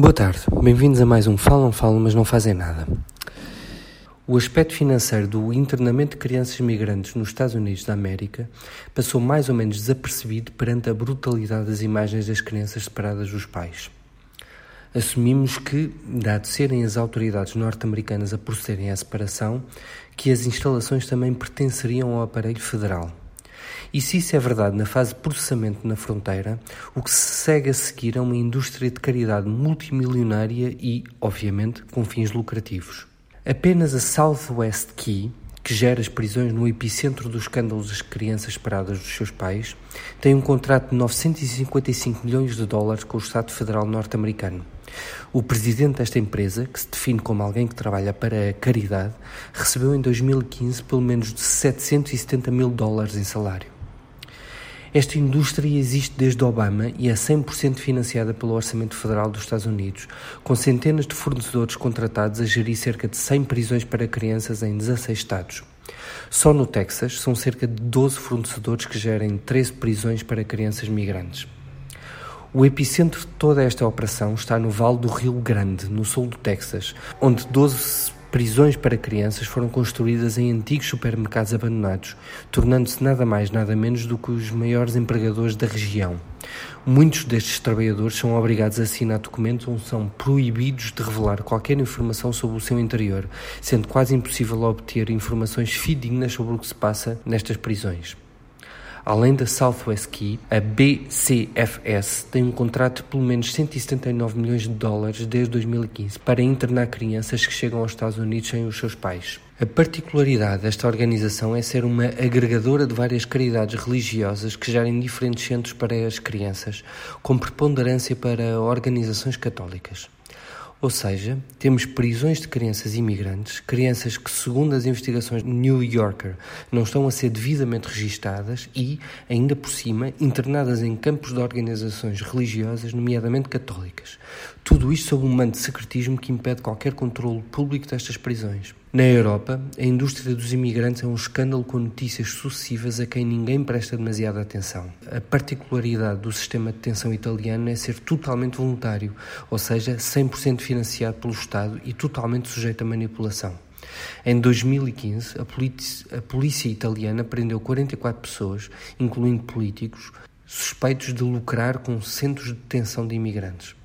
Boa tarde, bem-vindos a mais um Falam, Falam, mas não fazem nada. O aspecto financeiro do internamento de crianças migrantes nos Estados Unidos da América passou mais ou menos desapercebido perante a brutalidade das imagens das crianças separadas dos pais. Assumimos que, dado serem as autoridades norte-americanas a procederem à separação, que as instalações também pertenceriam ao aparelho federal. E se isso é verdade na fase de processamento na fronteira, o que se segue a seguir é uma indústria de caridade multimilionária e, obviamente, com fins lucrativos. Apenas a Southwest Key, que gera as prisões no epicentro dos escândalos das crianças separadas dos seus pais, tem um contrato de 955 milhões de dólares com o Estado Federal norte-americano. O presidente desta empresa, que se define como alguém que trabalha para a caridade, recebeu em 2015 pelo menos de 770 mil dólares em salário. Esta indústria existe desde Obama e é 100% financiada pelo Orçamento Federal dos Estados Unidos, com centenas de fornecedores contratados a gerir cerca de 100 prisões para crianças em 16 estados. Só no Texas são cerca de 12 fornecedores que gerem 13 prisões para crianças migrantes. O epicentro de toda esta operação está no Vale do Rio Grande, no sul do Texas, onde 12 prisões para crianças foram construídas em antigos supermercados abandonados, tornando-se nada mais nada menos do que os maiores empregadores da região. Muitos destes trabalhadores são obrigados a assinar documentos onde são proibidos de revelar qualquer informação sobre o seu interior, sendo quase impossível obter informações fidedignas sobre o que se passa nestas prisões. Além da Southwest Key, a BCFS tem um contrato de pelo menos 179 milhões de dólares desde 2015 para internar crianças que chegam aos Estados Unidos sem os seus pais. A particularidade desta organização é ser uma agregadora de várias caridades religiosas que gerem diferentes centros para as crianças, com preponderância para organizações católicas. Ou seja, temos prisões de crianças imigrantes, crianças que, segundo as investigações New Yorker, não estão a ser devidamente registadas e, ainda por cima, internadas em campos de organizações religiosas, nomeadamente católicas. Tudo isto sob um manto de secretismo que impede qualquer controle público destas prisões. Na Europa, a indústria dos imigrantes é um escândalo com notícias sucessivas a quem ninguém presta demasiada atenção. A particularidade do sistema de detenção italiano é ser totalmente voluntário, ou seja, 100% financiado pelo Estado e totalmente sujeito a manipulação. Em 2015, a polícia, a polícia italiana prendeu 44 pessoas, incluindo políticos, suspeitos de lucrar com centros de detenção de imigrantes.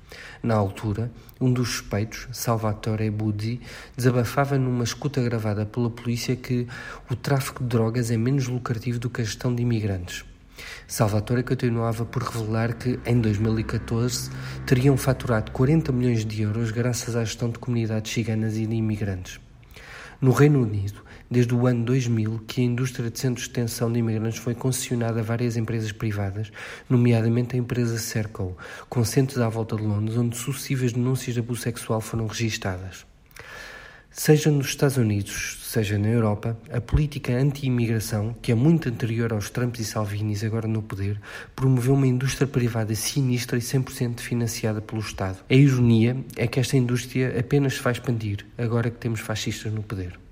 Na altura, um dos suspeitos, Salvatore Budi, desabafava numa escuta gravada pela polícia que o tráfico de drogas é menos lucrativo do que a gestão de imigrantes. Salvatore continuava por revelar que, em 2014, teriam faturado 40 milhões de euros graças à gestão de comunidades ciganas e de imigrantes. No Reino Unido, desde o ano 2000 que a indústria de centros de detenção de imigrantes foi concessionada a várias empresas privadas, nomeadamente a empresa Circle, com centros à volta de Londres, onde sucessivas denúncias de abuso sexual foram registadas. Seja nos Estados Unidos, seja na Europa, a política anti-imigração, que é muito anterior aos Trumps e Salvinis agora no poder, promoveu uma indústria privada sinistra e 100% financiada pelo Estado. A ironia é que esta indústria apenas se vai expandir agora que temos fascistas no poder.